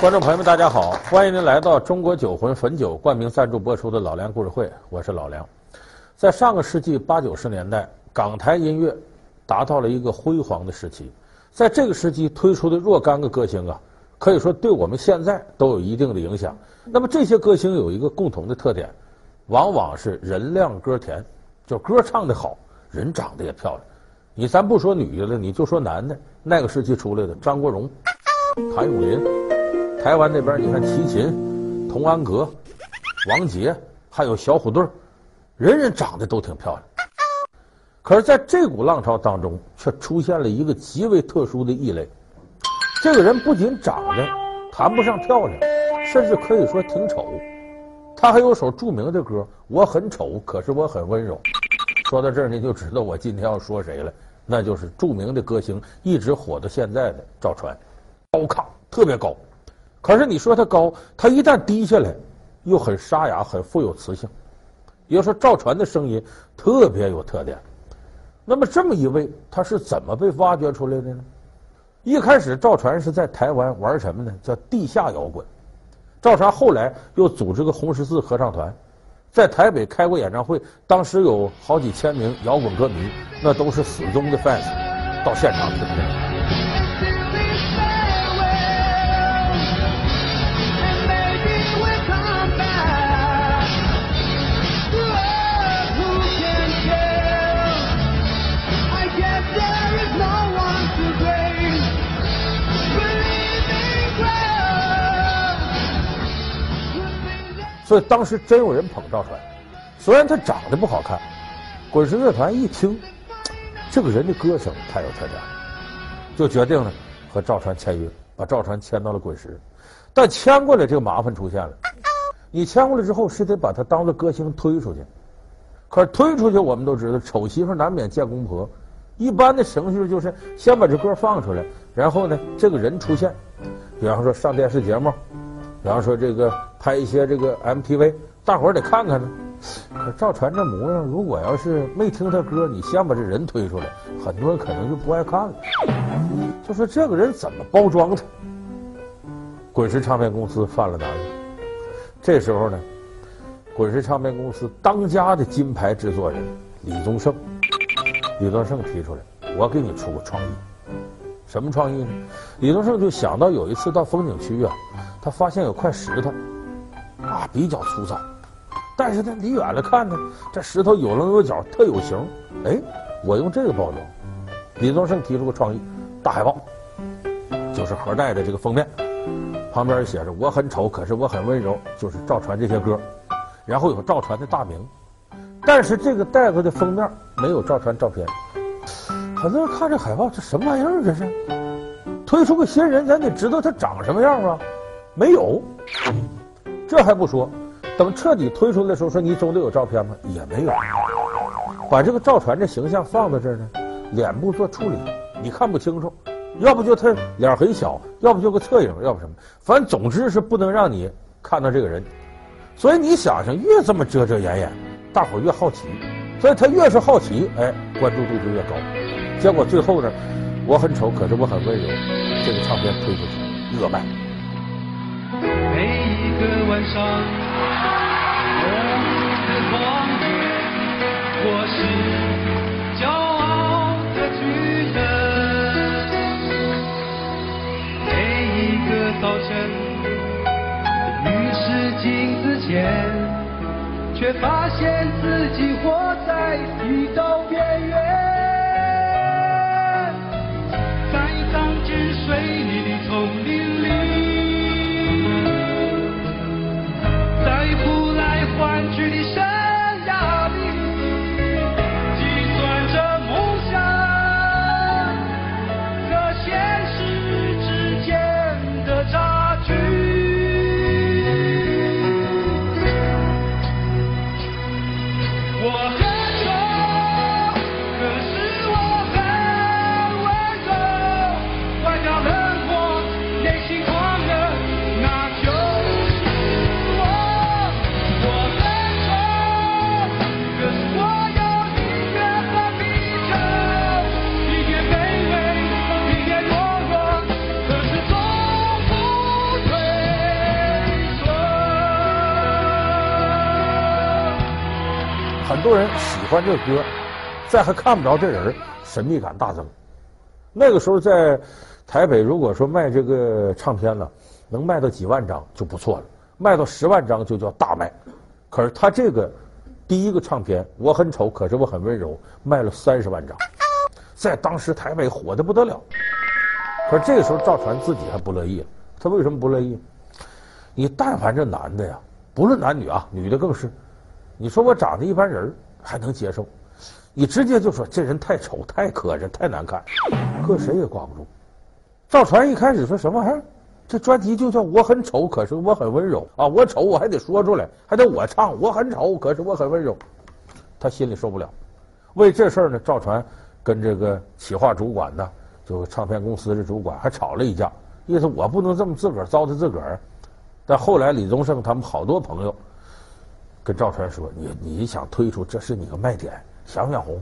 观众朋友们，大家好！欢迎您来到中国酒魂汾酒冠名赞助播出的老梁故事会，我是老梁。在上个世纪八九十年代，港台音乐达到了一个辉煌的时期。在这个时期推出的若干个歌星啊，可以说对我们现在都有一定的影响。那么这些歌星有一个共同的特点，往往是人靓歌甜，就歌唱得好，人长得也漂亮。你咱不说女的了，你就说男的，那个时期出来的张国荣、谭咏麟。台湾那边，你看齐秦、童安格、王杰，还有小虎队，人人长得都挺漂亮。可是，在这股浪潮当中，却出现了一个极为特殊的异类。这个人不仅长得谈不上漂亮，甚至可以说挺丑。他还有首著名的歌：“我很丑，可是我很温柔。”说到这儿，您就知道我今天要说谁了，那就是著名的歌星，一直火到现在的赵传，高亢，特别高。可是你说他高，他一旦低下来，又很沙哑，很富有磁性。也就说，赵传的声音特别有特点。那么这么一位，他是怎么被挖掘出来的呢？一开始，赵传是在台湾玩什么呢？叫地下摇滚。赵传后来又组织个红十字合唱团，在台北开过演唱会，当时有好几千名摇滚歌迷，那都是死忠的 fans，到现场听的。所以当时真有人捧赵传，虽然他长得不好看，滚石乐团一听，这个人的歌声太有特点，就决定了和赵传签约，把赵传签到了滚石。但签过来，这个麻烦出现了，你签过来之后是得把他当做歌星推出去，可是推出去我们都知道，丑媳妇难免见公婆，一般的程序就是先把这歌放出来，然后呢这个人出现，比方说上电视节目。比方说这个拍一些这个 MTV，大伙儿得看看呢。可赵传这模样，如果要是没听他歌，你先把这人推出来，很多人可能就不爱看了。就说这个人怎么包装他？滚石唱片公司犯了难。这时候呢，滚石唱片公司当家的金牌制作人李宗盛，李宗盛提出来，我给你出个创意。什么创意呢？李宗盛就想到有一次到风景区啊。他发现有块石头，啊，比较粗糙，但是呢离远了看呢，这石头有棱有角，特有型。哎，我用这个包装。李宗盛提出个创意，大海报，就是盒带的这个封面，旁边写着“我很丑，可是我很温柔”，就是赵传这些歌，然后有赵传的大名，但是这个袋子的封面没有赵传照片。很多人看这海报，这什么玩意儿？这是推出个新人，咱得知道他长什么样啊。没有，这还不说，等彻底推出来的时候，说你总得有照片吗？也没有，把这个赵传这形象放在这儿呢，脸部做处理，你看不清楚，要不就他脸很小，要不就个侧影，要不什么，反正总之是不能让你看到这个人。所以你想想，越这么遮遮掩掩，大伙儿越好奇，所以他越是好奇，哎，关注度就越高。结果最后呢，我很丑，可是我很温柔，这个唱片推出去热卖。一个晚上，我的光景，我是骄傲的巨人。每一个早晨，于是镜子前，却发现自己活在剃刀边缘，在钢筋水泥的丛林里。很多人喜欢这歌，再还看不着这人，神秘感大增。那个时候在台北，如果说卖这个唱片呢，能卖到几万张就不错了，卖到十万张就叫大卖。可是他这个第一个唱片《我很丑，可是我很温柔》卖了三十万张，在当时台北火得不得了。可是这个时候赵传自己还不乐意，他为什么不乐意？你但凡这男的呀，不论男女啊，女的更是，你说我长得一般人还能接受，你直接就说这人太丑、太磕碜、太难看，搁谁也挂不住。赵传一开始说什么玩意儿？这专辑就叫我很丑，可是我很温柔啊！我丑我还得说出来，还得我唱。我很丑，可是我很温柔。他心里受不了。为这事儿呢，赵传跟这个企划主管呢，就唱片公司的主管还吵了一架，意思我不能这么自个儿糟蹋自个儿。但后来李宗盛他们好多朋友跟赵传说：“你你想推出这是你个卖点，想不想红？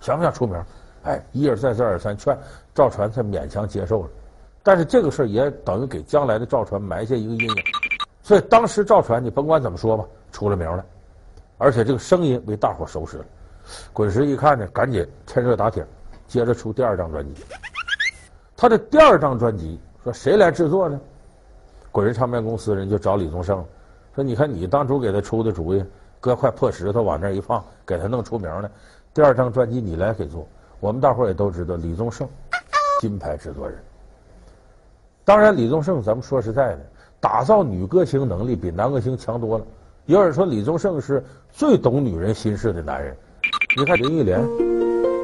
想不想出名？”哎，一而再再而三劝赵传才勉强接受了。但是这个事儿也等于给将来的赵传埋下一个阴影，所以当时赵传你甭管怎么说吧，出了名了，而且这个声音为大伙熟识了。滚石一看呢，赶紧趁热打铁，接着出第二张专辑。他的第二张专辑说谁来制作呢？滚石唱片公司人就找李宗盛，说你看你当初给他出的主意，搁块破石头往那一放，给他弄出名了。第二张专辑你来给做，我们大伙儿也都知道李宗盛，金牌制作人。当然，李宗盛，咱们说实在的，打造女歌星能力比男歌星强多了。有人说李宗盛是最懂女人心事的男人。你看林忆莲，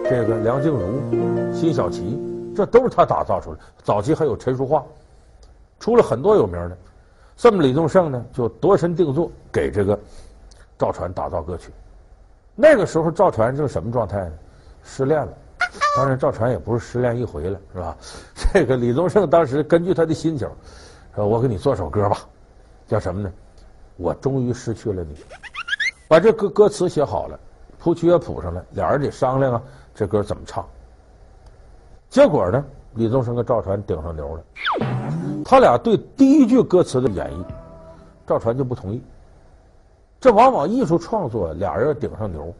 这个梁静茹、辛晓琪，这都是他打造出来。早期还有陈淑桦，出了很多有名的。这么李宗盛呢，就独身定做给这个赵传打造歌曲。那个时候赵传是什么状态呢？失恋了。当然，赵传也不是失恋一回了，是吧？这个李宗盛当时根据他的心情，说：“我给你做首歌吧，叫什么呢？我终于失去了你。”把这歌歌词写好了，谱曲也谱上了，俩人得商量啊，这歌怎么唱？结果呢，李宗盛跟赵传顶上牛了。他俩对第一句歌词的演绎，赵传就不同意。这往往艺术创作，俩人顶上牛，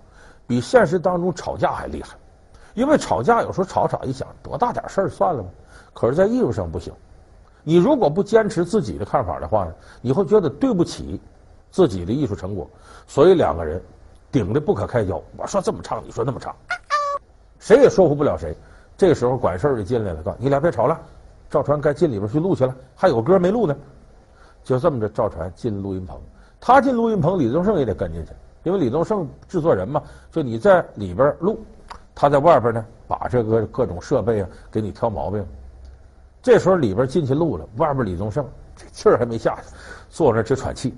比现实当中吵架还厉害。因为吵架有时候吵吵一想多大点事儿算了吧，可是，在艺术上不行。你如果不坚持自己的看法的话呢，你会觉得对不起自己的艺术成果。所以两个人顶得不可开交。我说这么唱，你说那么唱，谁也说服不了谁。这个时候管事儿的进来了，告诉你俩别吵了，赵传该进里边去录去了，还有歌没录呢。就这么着，赵传进录音棚，他进录音棚，李宗盛也得跟进去，因为李宗盛制作人嘛，就你在里边录。他在外边呢，把这个各种设备啊给你挑毛病。这时候里边进去录了，外边李宗盛这气儿还没下去，坐那直喘气，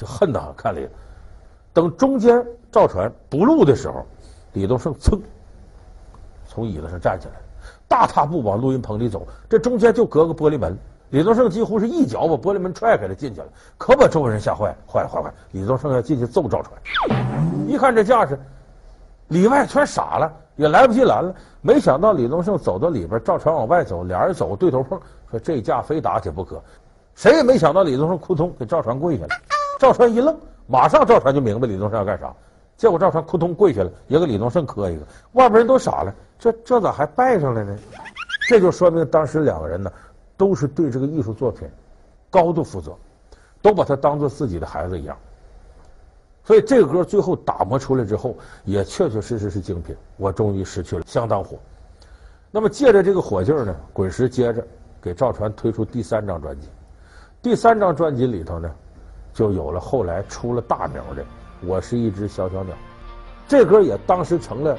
就恨得。看了一眼，等中间赵传不录的时候，李宗盛噌从椅子上站起来，大踏步往录音棚里走。这中间就隔个玻璃门，李宗盛几乎是一脚把玻璃门踹开了进去了，可把周围人吓坏，坏了坏了！李宗盛要进去揍赵传，一看这架势。里外全傻了，也来不及拦了。没想到李宗盛走到里边，赵传往外走，俩人走对头碰，说这架非打起不可。谁也没想到李宗盛扑通给赵传跪下了。赵传一愣，马上赵传就明白李宗盛要干啥。结果赵传扑通跪下了，也给李宗盛磕一个。外边人都傻了，这这咋还拜上了呢？这就说明当时两个人呢，都是对这个艺术作品高度负责，都把他当做自己的孩子一样。所以这个歌最后打磨出来之后，也确确实实是精品。我终于失去了，相当火。那么借着这个火劲儿呢，滚石接着给赵传推出第三张专辑。第三张专辑里头呢，就有了后来出了大名的《我是一只小小鸟》。这歌也当时成了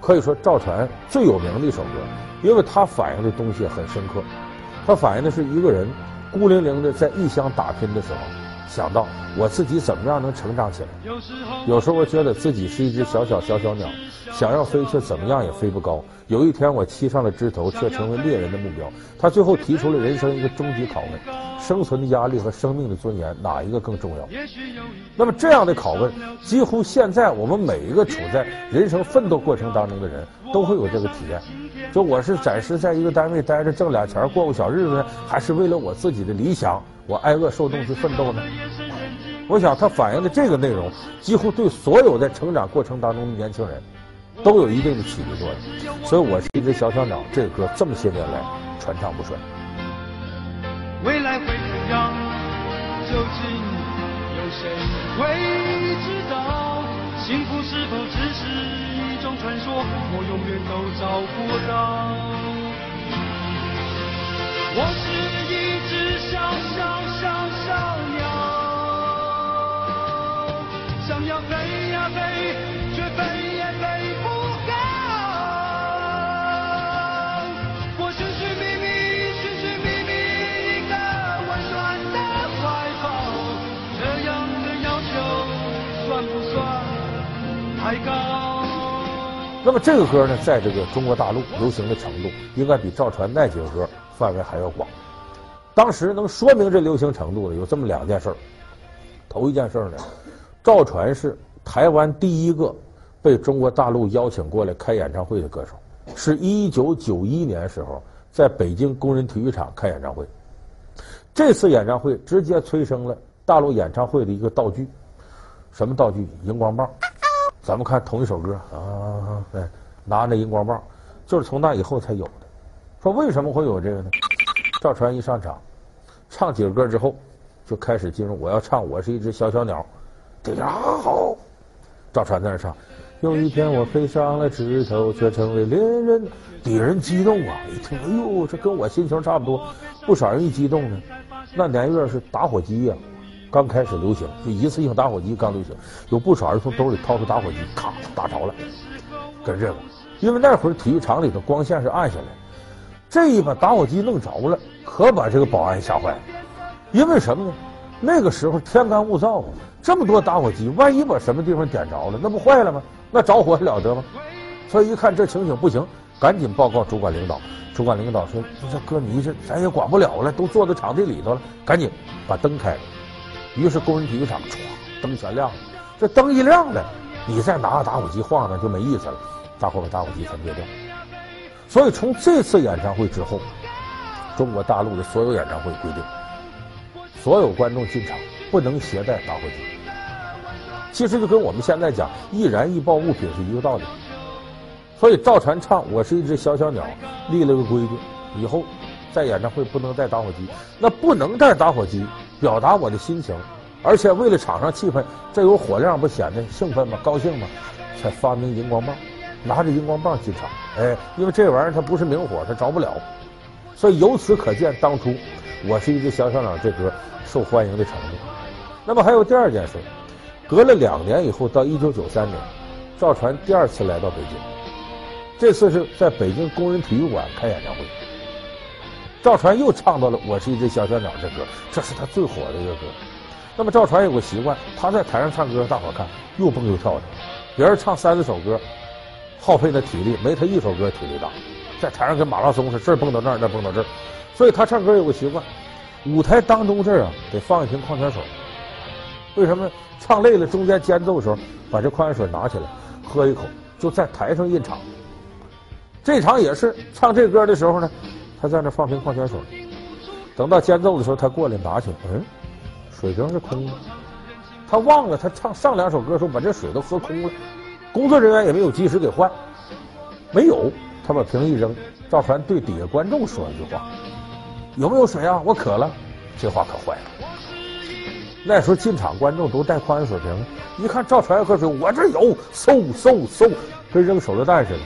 可以说赵传最有名的一首歌，因为它反映的东西很深刻。它反映的是一个人孤零零的在异乡打拼的时候。想到我自己怎么样能成长起来？有时候我觉得自己是一只小小小小鸟，想要飞却怎么样也飞不高。有一天我栖上了枝头，却成为猎人的目标。他最后提出了人生一个终极拷问：生存的压力和生命的尊严，哪一个更重要？那么这样的拷问，几乎现在我们每一个处在人生奋斗过程当中的人都会有这个体验。就我是暂时在一个单位待着挣俩钱过过小日子，还是为了我自己的理想？我挨饿受冻去奋斗呢？我想他反映的这个内容，几乎对所有在成长过程当中的年轻人，都有一定的启迪作用。所以我是一只小小鸟，这个歌这么些年来传唱不衰。未来会怎样？究竟有谁会知道？幸福是否只是传说？我永远都找不到。我是一只小小小小鸟，想要飞呀飞，却飞那么这个歌呢，在这个中国大陆流行的程度，应该比赵传那几个歌范围还要广。当时能说明这流行程度的有这么两件事儿。头一件事呢，赵传是台湾第一个被中国大陆邀请过来开演唱会的歌手，是一九九一年时候在北京工人体育场开演唱会。这次演唱会直接催生了大陆演唱会的一个道具，什么道具？荧光棒。咱们看同一首歌啊，对，拿着荧光棒，就是从那以后才有的。说为什么会有这个呢？赵传一上场，唱几个歌之后，就开始进入我要唱我是一只小小鸟，这样好。赵传在那唱，有一天我飞上了枝头，却成为恋人。底下人激动啊，一听，哎呦，这跟我心情差不多。不少人一激动呢，那年月是打火机呀、刚开始流行，就一次性打火机刚流行，有不少人从兜里掏出打火机，咔打着了，跟这个，因为那会儿体育场里的光线是暗下来，这一把打火机弄着了，可把这个保安吓坏了。因为什么呢？那个时候天干物燥啊，这么多打火机，万一把什么地方点着了，那不坏了吗？那着火还了得吗？所以一看这情形不行，赶紧报告主管领导。主管领导说：“这哥，你这咱也管不了了，都坐在场地里头了，赶紧把灯开了。”于是工人体育场唰，灯全亮了。这灯一亮了，你再拿个打火机晃荡就没意思了。大伙把打火机全灭掉。所以从这次演唱会之后，中国大陆的所有演唱会规定，所有观众进场不能携带打火机。其实就跟我们现在讲易燃易爆物品是一个道理。所以赵传唱《我是一只小小鸟》立了个规矩，以后在演唱会不能带打火机。那不能带打火机。表达我的心情，而且为了场上气氛，这有火亮不显得兴奋吗？高兴吗？才发明荧光棒，拿着荧光棒进场。哎，因为这玩意儿它不是明火，它着不了。所以由此可见，当初我是一个小小鸟这歌受欢迎的程度。那么还有第二件事，隔了两年以后，到一九九三年，赵传第二次来到北京，这次是在北京工人体育馆开演唱会。赵传又唱到了《我是一只小小鸟》这歌，这是他最火的一个歌。那么赵传有个习惯，他在台上唱歌，大伙看又蹦又跳的。别人唱三四首歌，耗费的体力没他一首歌体力大，在台上跟马拉松似的，这蹦到那儿，那蹦到这儿。所以他唱歌有个习惯，舞台当中这儿啊得放一瓶矿泉水。为什么？唱累了，中间间奏的时候把这矿泉水拿起来喝一口，就在台上印场。这场也是唱这歌的时候呢。他在那放瓶矿泉水，等到间奏的时候，他过来拿去，嗯，水瓶是空的。他忘了他唱上两首歌的时候把这水都喝空了，工作人员也没有及时给换，没有，他把瓶一扔。赵传对底下观众说一句话：“有没有水啊？我渴了。”这话可坏了。那时候进场观众都带矿泉水瓶，一看赵传要喝水，我这有，嗖嗖嗖，跟扔手榴弹似的，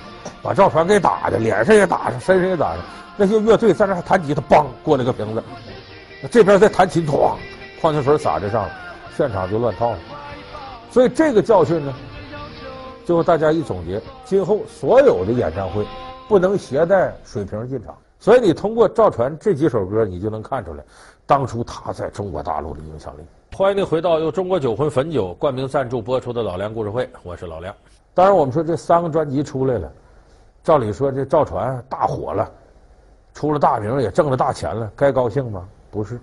把赵传给打的，脸上也打上，身上也打上。那些乐队在那弹吉他，梆过来个瓶子，这边在弹琴，哐，矿泉水洒这上了，现场就乱套了。所以这个教训呢，最后大家一总结，今后所有的演唱会不能携带水瓶进场。所以你通过赵传这几首歌，你就能看出来，当初他在中国大陆的影响力。欢迎你回到由中国酒魂汾酒冠名赞助播出的《老梁故事会》，我是老梁。当然，我们说这三个专辑出来了，照理说这赵传大火了。出了大名也挣了大钱了，该高兴吗？不是，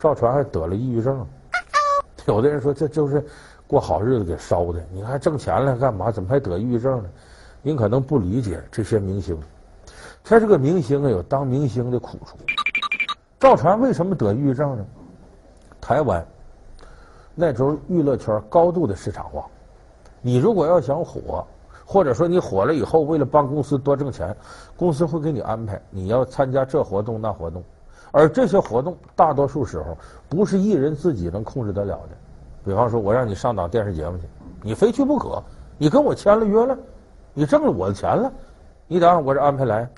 赵传还得了抑郁症。有的人说这就是过好日子给烧的，你还挣钱了干嘛？怎么还得抑郁症呢？您可能不理解这些明星，他是个明星啊有当明星的苦处。赵传为什么得抑郁症呢？台湾那时候娱乐圈高度的市场化。你如果要想火，或者说你火了以后，为了帮公司多挣钱，公司会给你安排你要参加这活动那活动，而这些活动大多数时候不是艺人自己能控制得了的。比方说，我让你上档电视节目去，你非去不可，你跟我签了约了，你挣了我的钱了，你得按我这安排来。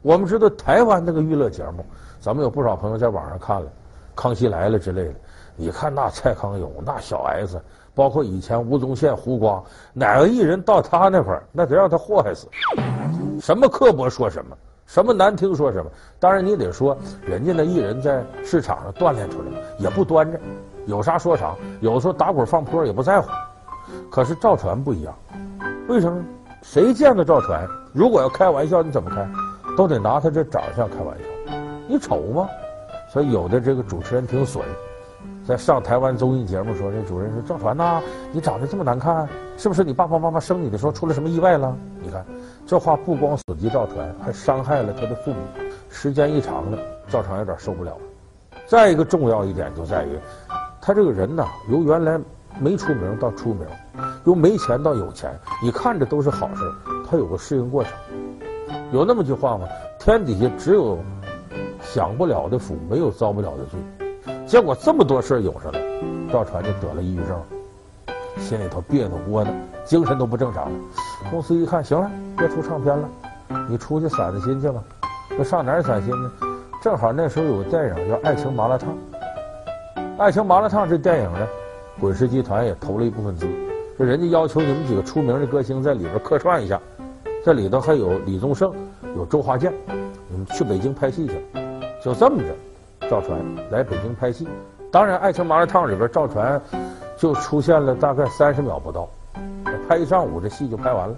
我们知道台湾那个娱乐节目，咱们有不少朋友在网上看了《康熙来了》之类的。你看那蔡康永、那小 S，包括以前吴宗宪、胡瓜，哪个艺人到他那块儿，那得让他祸害死。什么刻薄说什么，什么难听说什么。当然你得说，人家那艺人在市场上锻炼出来，也不端着，有啥说啥。有时候打滚放坡也不在乎。可是赵传不一样，为什么？谁见到赵传，如果要开玩笑，你怎么开？都得拿他这长相开玩笑，你丑吗？所以有的这个主持人挺损，在上台湾综艺节目说，这主任说赵传呐，你长得这么难看，是不是你爸爸妈妈生你的时候出了什么意外了？你看这话不光损及赵传，还伤害了他的父母。时间一长了，赵传有点受不了了。再一个重要一点就在于，他这个人呐，由原来没出名到出名，由没钱到有钱，你看着都是好事，他有个适应过程。有那么句话吗？天底下只有享不了的福，没有遭不了的罪。结果这么多事儿涌上来，赵传就得了抑郁症，心里头别扭窝囊，精神都不正常了。公司一看，行了，别出唱片了，你出去散散心去吧。那上哪儿散心呢？正好那时候有个电影叫《爱情麻辣烫》，《爱情麻辣烫》这电影呢，滚石集团也投了一部分资，就人家要求你们几个出名的歌星在里边客串一下。这里头还有李宗盛，有周华健，你们去北京拍戏去。就这么着，赵传来北京拍戏。当然，《爱情麻辣烫》里边赵传就出现了大概三十秒不到，拍一上午这戏就拍完了。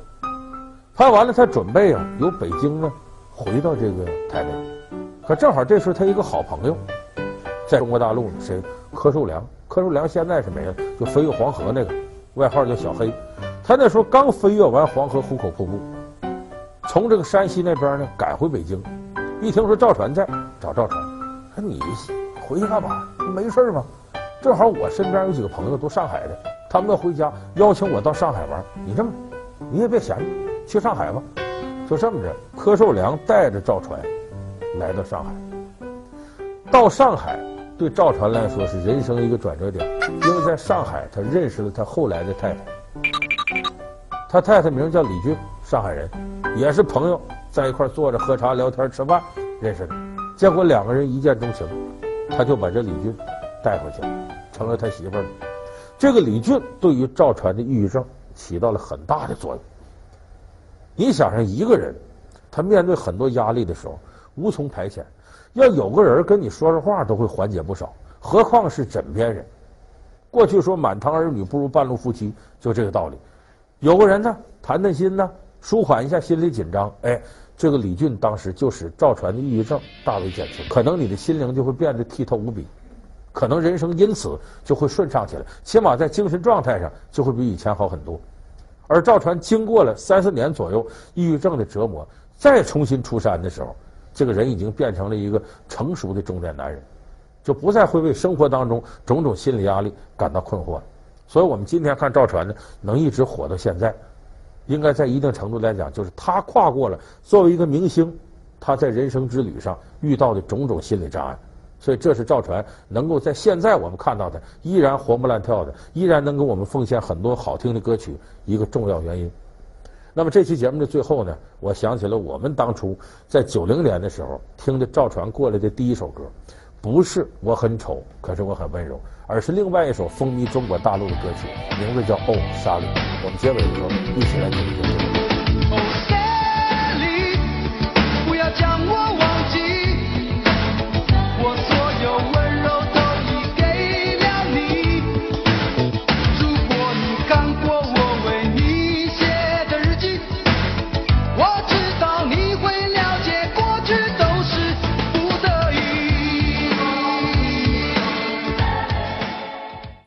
拍完了，他准备啊由北京呢回到这个台北。可正好这时候他一个好朋友在中国大陆呢，谁？柯受良。柯受良现在是没了，就飞越黄河那个，外号叫小黑。他那时候刚飞越完黄河壶口瀑布。从这个山西那边呢赶回北京，一听说赵传在，找赵传，说你回去干嘛？没事吗？正好我身边有几个朋友都上海的，他们要回家，邀请我到上海玩。你这么，你也别闲着，去上海吧。就这么着，柯受良带着赵传来到上海。到上海对赵传来说是人生一个转折点，因为在上海他认识了他后来的太太，他太太名叫李俊，上海人。也是朋友，在一块坐着喝茶聊天吃饭认识的，结果两个人一见钟情，他就把这李俊带回去了，成了他媳妇儿。这个李俊对于赵传的抑郁症起到了很大的作用。你想想，一个人他面对很多压力的时候无从排遣，要有个人跟你说说话都会缓解不少，何况是枕边人。过去说满堂儿女不如半路夫妻，就这个道理。有个人呢，谈谈心呢。舒缓一下心理紧张，哎，这个李俊当时就使赵传的抑郁症大为减轻，可能你的心灵就会变得剔透无比，可能人生因此就会顺畅起来，起码在精神状态上就会比以前好很多。而赵传经过了三四年左右抑郁症的折磨，再重新出山的时候，这个人已经变成了一个成熟的中年男人，就不再会为生活当中种种心理压力感到困惑。所以我们今天看赵传呢，能一直火到现在。应该在一定程度来讲，就是他跨过了作为一个明星，他在人生之旅上遇到的种种心理障碍，所以这是赵传能够在现在我们看到的依然活蹦乱跳的，依然能给我们奉献很多好听的歌曲一个重要原因。那么这期节目的最后呢，我想起了我们当初在九零年的时候听的赵传过来的第一首歌，不是我很丑，可是我很温柔。而是另外一首风靡中国大陆的歌曲，名字叫《哦，沙漏》。我们结尾的时候一起来听一听。